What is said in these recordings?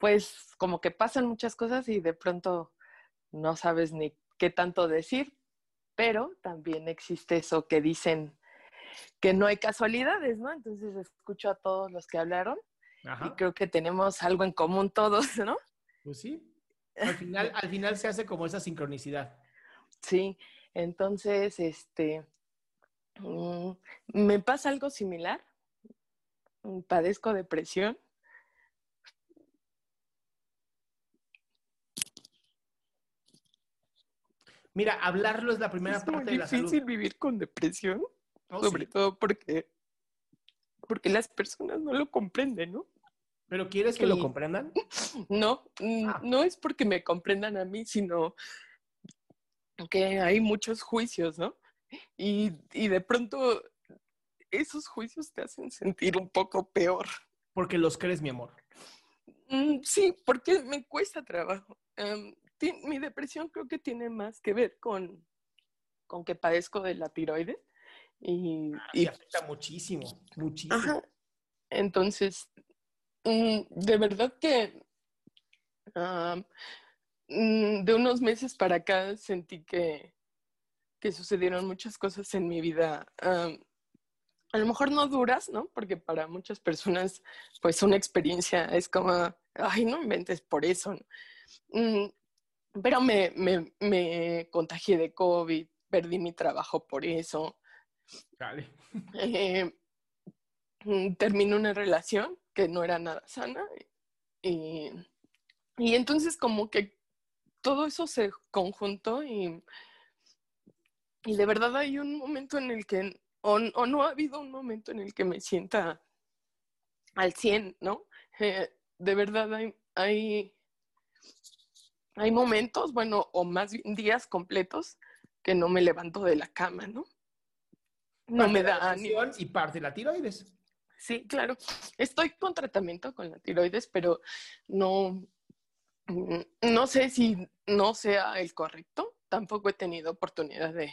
pues como que pasan muchas cosas y de pronto no sabes ni qué tanto decir, pero también existe eso que dicen que no hay casualidades, ¿no? Entonces escucho a todos los que hablaron y creo que tenemos algo en común todos, ¿no? Pues sí. Al final, al final se hace como esa sincronicidad. Sí, entonces, este, mm, me pasa algo similar. Padezco depresión. Mira, hablarlo es la primera Es parte de la difícil salud. vivir con depresión, Oh, sobre sí. todo porque, porque las personas no lo comprenden, ¿no? ¿Pero quieres que lo comprendan? No, Ah. no es porque me comprendan a mí, sino que hay muchos juicios, ¿no? Y, y de pronto esos juicios te hacen sentir un poco peor. Porque los crees, mi amor. Mm, sí, porque me cuesta trabajo. Em, mi depresión creo que tiene más que ver con, con que padezco de la tiroides. Y, y afecta muchísimo, muchísimo. Ajá. Entonces, mm, de verdad que ah, mm, de unos meses para acá sentí que, que sucedieron muchas cosas en mi vida. ah, a lo mejor no duras, ¿no? Porque para muchas personas, pues una experiencia es como, ay, no inventes por eso. ¿no? Pero me, me, me contagié de COVID, perdí mi trabajo por eso. Dale. Eh, mm, terminó una relación que no era nada sana y, y entonces como que todo eso se conjuntó y, y de verdad hay un momento en el que, o, o no ha habido un momento en el que me sienta al 100, ¿no? Eh, de verdad hay, hay, hay momentos, bueno, o más bien días completos que no me levanto de la cama, ¿no? No Parte me da ánimo. Y parte de la tiroides. Sí, claro. Estoy con tratamiento con la tiroides, pero no, no sé si no sea el correcto. Tampoco he tenido oportunidad de,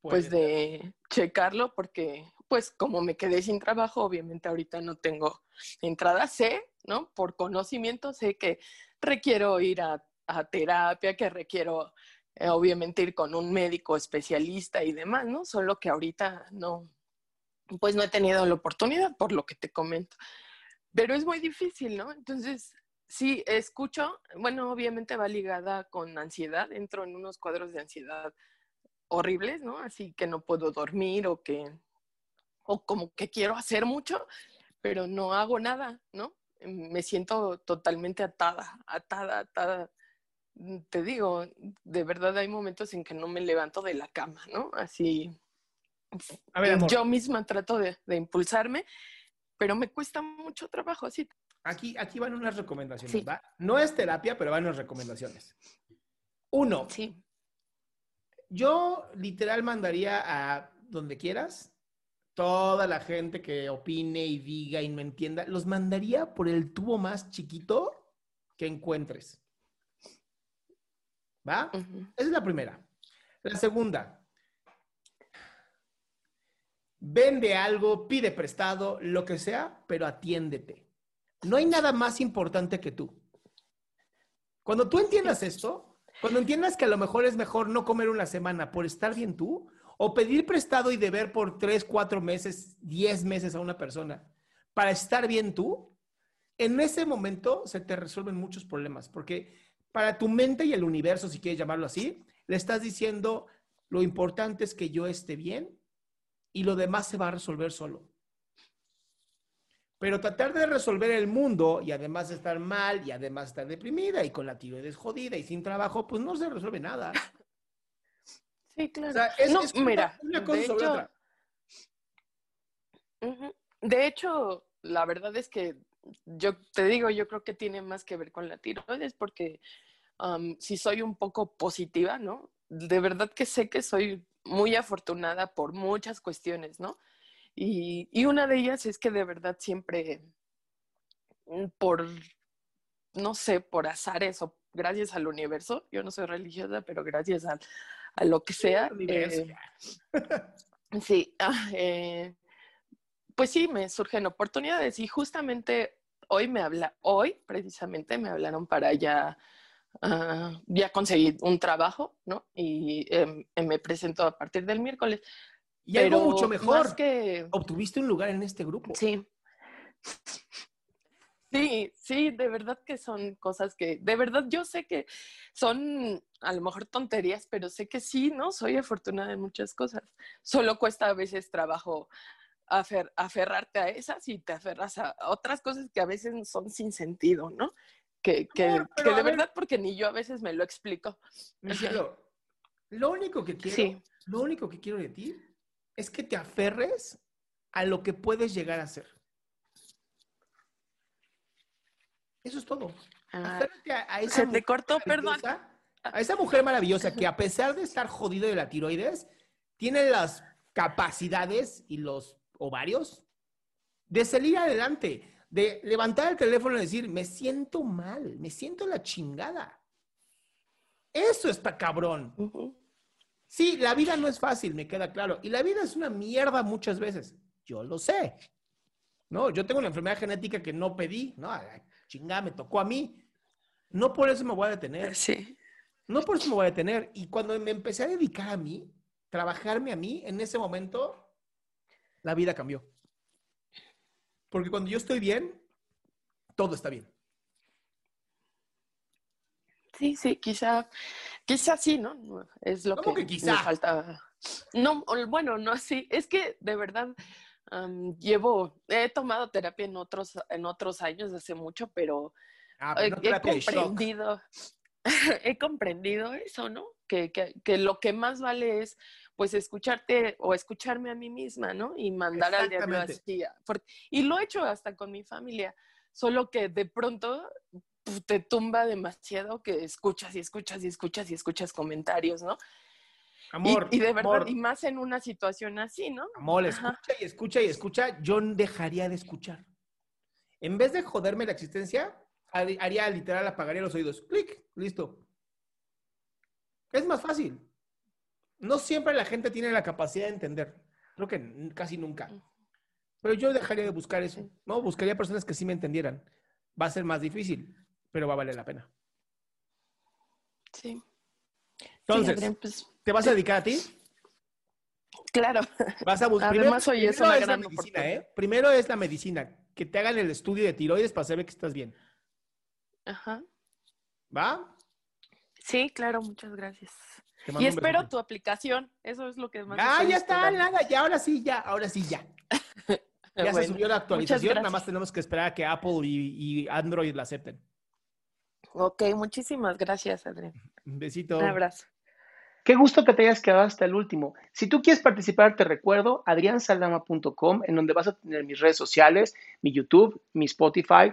pues, Puede de checarlo porque, pues, como me quedé sin trabajo, obviamente ahorita no tengo entrada. Sé, ¿no? Por conocimiento sé que requiero ir a, a terapia, que requiero, eh, obviamente, ir con un médico especialista y demás, ¿no? Solo que ahorita no, pues no he tenido la oportunidad por lo que te comento. Pero es muy difícil, ¿no? Entonces, sí, escucho, bueno, obviamente va ligada con ansiedad, entro en unos cuadros de ansiedad horribles, ¿no? Así que no puedo dormir o que, o como que quiero hacer mucho, pero no hago nada, ¿no? Me siento totalmente atada, atada, atada. Te digo, de verdad hay momentos en que no me levanto de la cama, ¿no? Así, A ver, amor. yo misma trato de, de impulsarme, pero me cuesta mucho trabajo así. Aquí, aquí van unas recomendaciones, Sí. ¿va? No es terapia, pero van unas recomendaciones. Uno, Sí. yo literal mandaría a donde quieras toda la gente que opine y diga y no entienda, los mandaría por el tubo más chiquito que encuentres. ¿Va? Esa es la primera. La segunda, vende algo, pide prestado, lo que sea, pero atiéndete. No hay nada más importante que tú. Cuando tú entiendas esto, cuando entiendas que a lo mejor es mejor no comer una semana por estar bien tú, o pedir prestado y deber por tres, cuatro meses, diez meses a una persona para estar bien tú, en ese momento se te resuelven muchos problemas, porque para tu mente y el universo, si quieres llamarlo así, le estás diciendo, lo importante es que yo esté bien y lo demás se va a resolver solo. Pero tratar de resolver el mundo y además estar mal y además estar deprimida y con la tiroides jodida y sin trabajo, pues no se resuelve nada. Sí, claro. O sea, es, no, es una- mira, una cosa de sobre hecho, otra. De hecho, la verdad es que yo te digo, yo creo que tiene más que ver con la tiroides, porque si soy un poco positiva, ¿no? De verdad que sé que soy muy afortunada por muchas cuestiones, ¿no? Y, y una de ellas es que de verdad siempre, mm, por, no sé, por azares o gracias al universo, yo no soy religiosa, pero gracias a, a lo que sea, eh, Sí, ah, eh, pues sí, me surgen oportunidades y justamente hoy me habla, hoy precisamente me hablaron para ya, ah, ya conseguir un trabajo, ¿no? Y eh, me presento a partir del miércoles. Y algo Pero mucho mejor, que, obtuviste un lugar en este grupo. sí. Sí, sí, de verdad que son cosas que, de verdad yo sé que son a lo mejor tonterías, pero sé que sí, ¿no? Soy afortunada en muchas cosas. Solo cuesta a veces trabajo afer- aferrarte a esas y te aferras a otras cosas que a veces son sin sentido, ¿no? Que, que, No, de ver. verdad, porque ni yo a veces me lo explico. Mi cielo, lo único que quiero, Sí. lo único que quiero de ti es que te aferres a lo que puedes llegar a ser. Eso es todo. Ah, Aférrate a, a esa se te cortó, perdón. A esa mujer maravillosa que a pesar de estar jodido de la tiroides, tiene las capacidades y los ovarios de salir adelante, de levantar el teléfono y decir, me siento mal, me siento la chingada. Eso está cabrón. Sí, la vida no es fácil, me queda claro. Y la vida es una mierda muchas veces. Yo lo sé. No, yo tengo una enfermedad genética que no pedí. No, chingada me tocó a mí. No por eso me voy a detener. Sí. No por eso me voy a detener. Y cuando me empecé a dedicar a mí, trabajarme a mí, en ese momento, la vida cambió. Porque cuando yo estoy bien, todo está bien. Sí, sí, quizá, quizá sí, ¿no? Es lo ¿Cómo que, que quizá? me falta. No, bueno, no así. Es que de verdad llevo, he tomado terapia en otros, en otros años, hace mucho, pero Ah, he, pero no he comprendido, he comprendido eso, ¿no? Que, que, que lo que más vale es, pues, escucharte o escucharme a mí misma, ¿no? Y mandar al diablo así. y lo he hecho hasta con mi familia, solo que de pronto te tumba demasiado que escuchas y escuchas y escuchas y escuchas comentarios, ¿no? Amor, y, de verdad, amor, y más en una situación así, ¿no? amor, Ajá. escucha y escucha y escucha. Yo dejaría de escuchar. En vez de joderme la existencia, har- haría literal, apagaría los oídos. Clic, listo. Es más fácil. No siempre la gente tiene la capacidad de entender. Creo que casi nunca. Pero yo dejaría de buscar eso. No, buscaría personas que sí me entendieran. Va a ser más difícil, pero va a valer la pena. Sí. Entonces, Sí, Adrián, pues, ¿te vas a dedicar a ti? claro. Vas a buscar. Además, hoy es una la gran medicina. ¿eh? Primero es la medicina. Que te hagan el estudio de tiroides para saber que estás bien. Ajá. ¿Va? Sí, claro, muchas gracias. Y espero tu aplicación. Eso es lo que más. Ah, ya está, esperando. nada, ya, ahora sí, ya, ahora sí, ya. Ya se subió la actualización, nada más tenemos que esperar a que Apple y, y Android la acepten. Ok, muchísimas gracias, Adrián. Un besito. Un abrazo. Qué gusto que te hayas quedado hasta el último. Si tú quieres participar, te recuerdo adriansaldama.com, en donde vas a tener mis redes sociales, mi YouTube, mi Spotify,